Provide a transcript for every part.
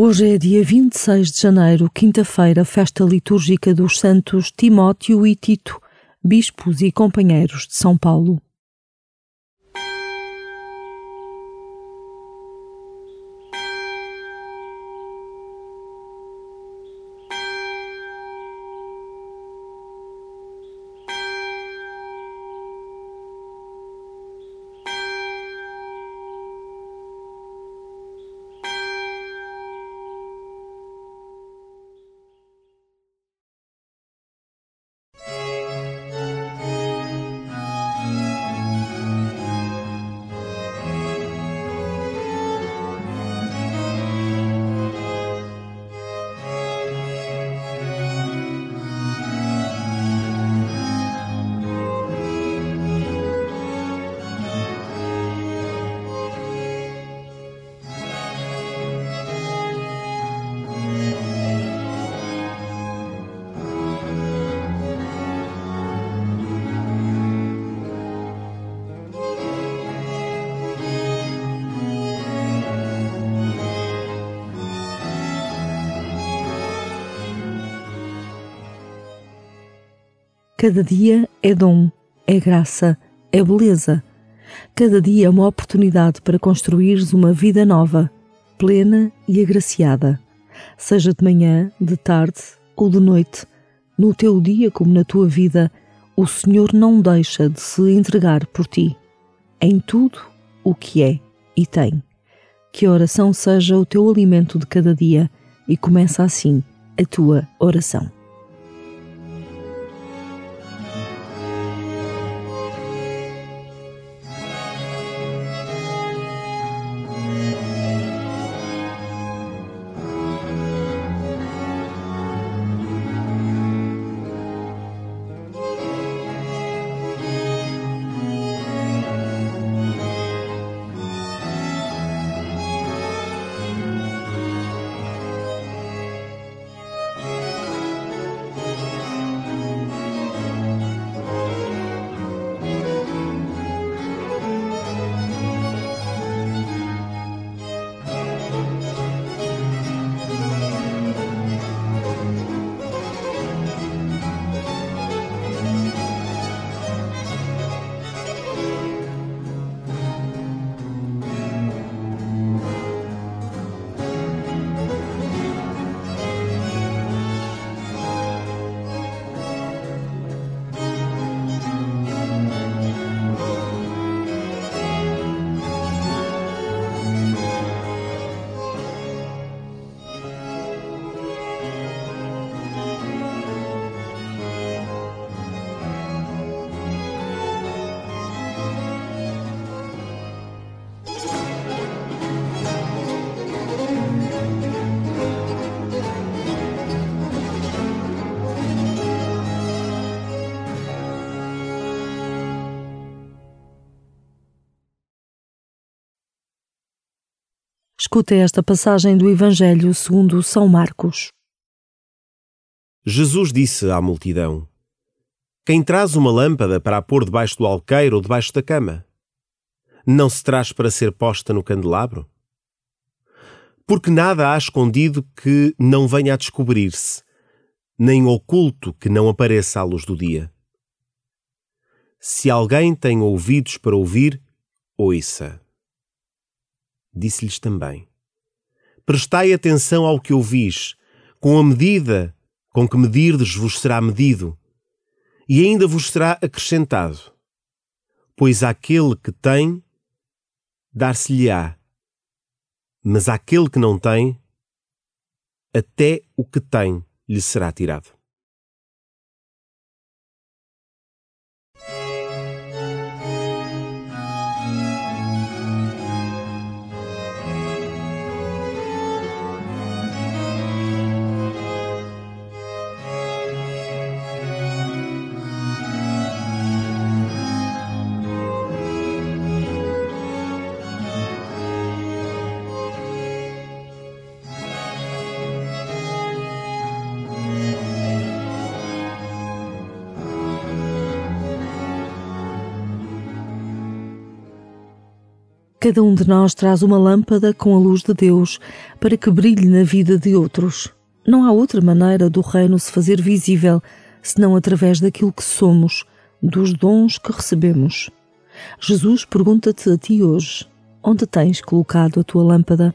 Hoje é dia 26 de janeiro, quinta-feira, festa litúrgica dos santos Timóteo e Tito, bispos e companheiros de São Paulo. Cada dia é dom, é graça, é beleza. Cada dia é uma oportunidade para construires uma vida nova, plena e agraciada. Seja de manhã, de tarde ou de noite, no teu dia como na tua vida, o Senhor não deixa de se entregar por ti, em tudo o que é e tem. Que a oração seja o teu alimento de cada dia e começa assim a tua oração. Escuta esta passagem do Evangelho segundo São Marcos. Jesus disse à multidão: Quem traz uma lâmpada para a pôr debaixo do alqueiro ou debaixo da cama? Não se traz para ser posta no candelabro? Porque nada há escondido que não venha a descobrir-se, nem oculto que não apareça à luz do dia. Se alguém tem ouvidos para ouvir, ouça disse-lhes também: Prestai atenção ao que ouvis, com a medida com que medirdes vos será medido, e ainda vos será acrescentado. Pois aquele que tem, dar-se-lhe-á, mas aquele que não tem, até o que tem lhe será tirado. Cada um de nós traz uma lâmpada com a luz de Deus para que brilhe na vida de outros. Não há outra maneira do reino se fazer visível senão através daquilo que somos, dos dons que recebemos. Jesus pergunta-te a ti hoje: onde tens colocado a tua lâmpada?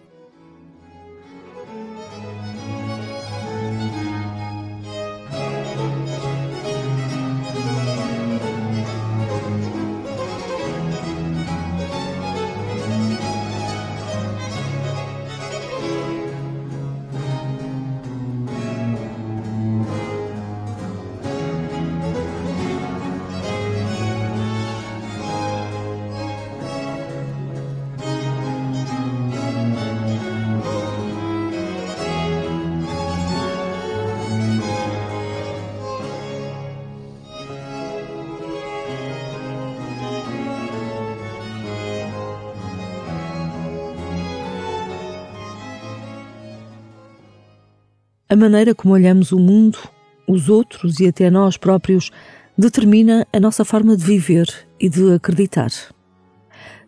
A maneira como olhamos o mundo, os outros e até nós próprios determina a nossa forma de viver e de acreditar.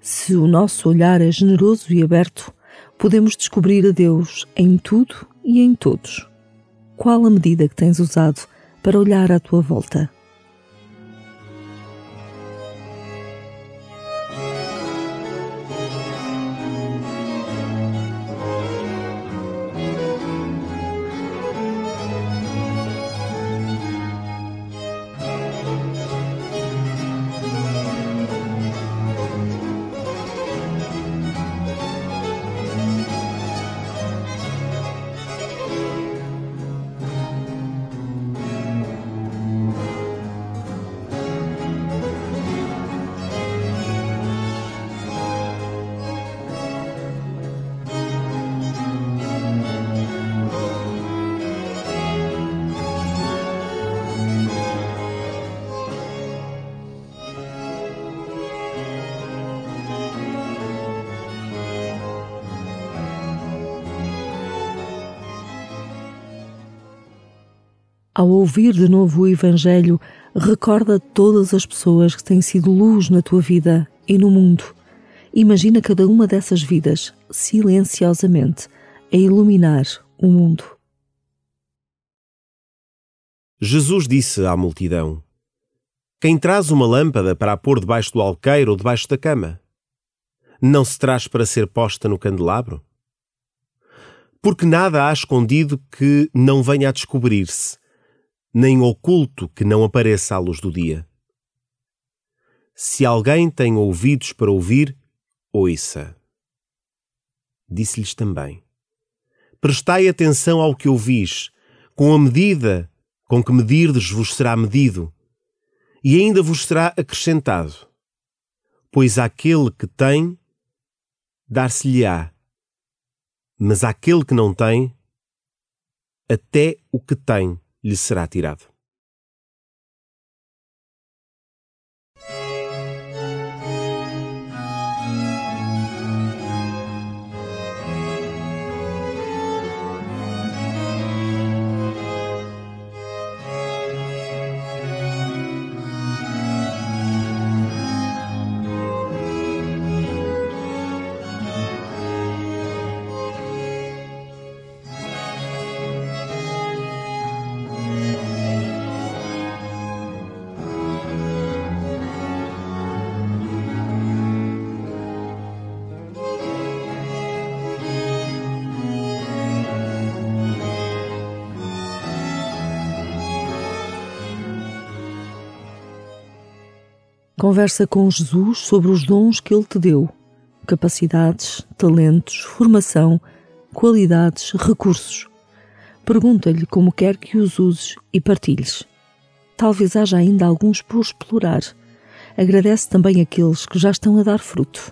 Se o nosso olhar é generoso e aberto, podemos descobrir a Deus em tudo e em todos. Qual a medida que tens usado para olhar à tua volta? Ao ouvir de novo o Evangelho, recorda todas as pessoas que têm sido luz na tua vida e no mundo. Imagina cada uma dessas vidas, silenciosamente, a iluminar o mundo. Jesus disse à multidão: Quem traz uma lâmpada para a pôr debaixo do alqueiro ou debaixo da cama? Não se traz para ser posta no candelabro? Porque nada há escondido que não venha a descobrir-se nem oculto que não apareça à luz do dia. Se alguém tem ouvidos para ouvir, ouça. Disse-lhes também: Prestai atenção ao que ouvis, com a medida com que medirdes vos será medido, e ainda vos será acrescentado. Pois aquele que tem, dar-se-lhe-á, mas aquele que não tem, até o que tem lhe será tirado. Conversa com Jesus sobre os dons que Ele te deu: capacidades, talentos, formação, qualidades, recursos. Pergunta-lhe como quer que os uses e partilhes. Talvez haja ainda alguns por explorar. Agradece também aqueles que já estão a dar fruto.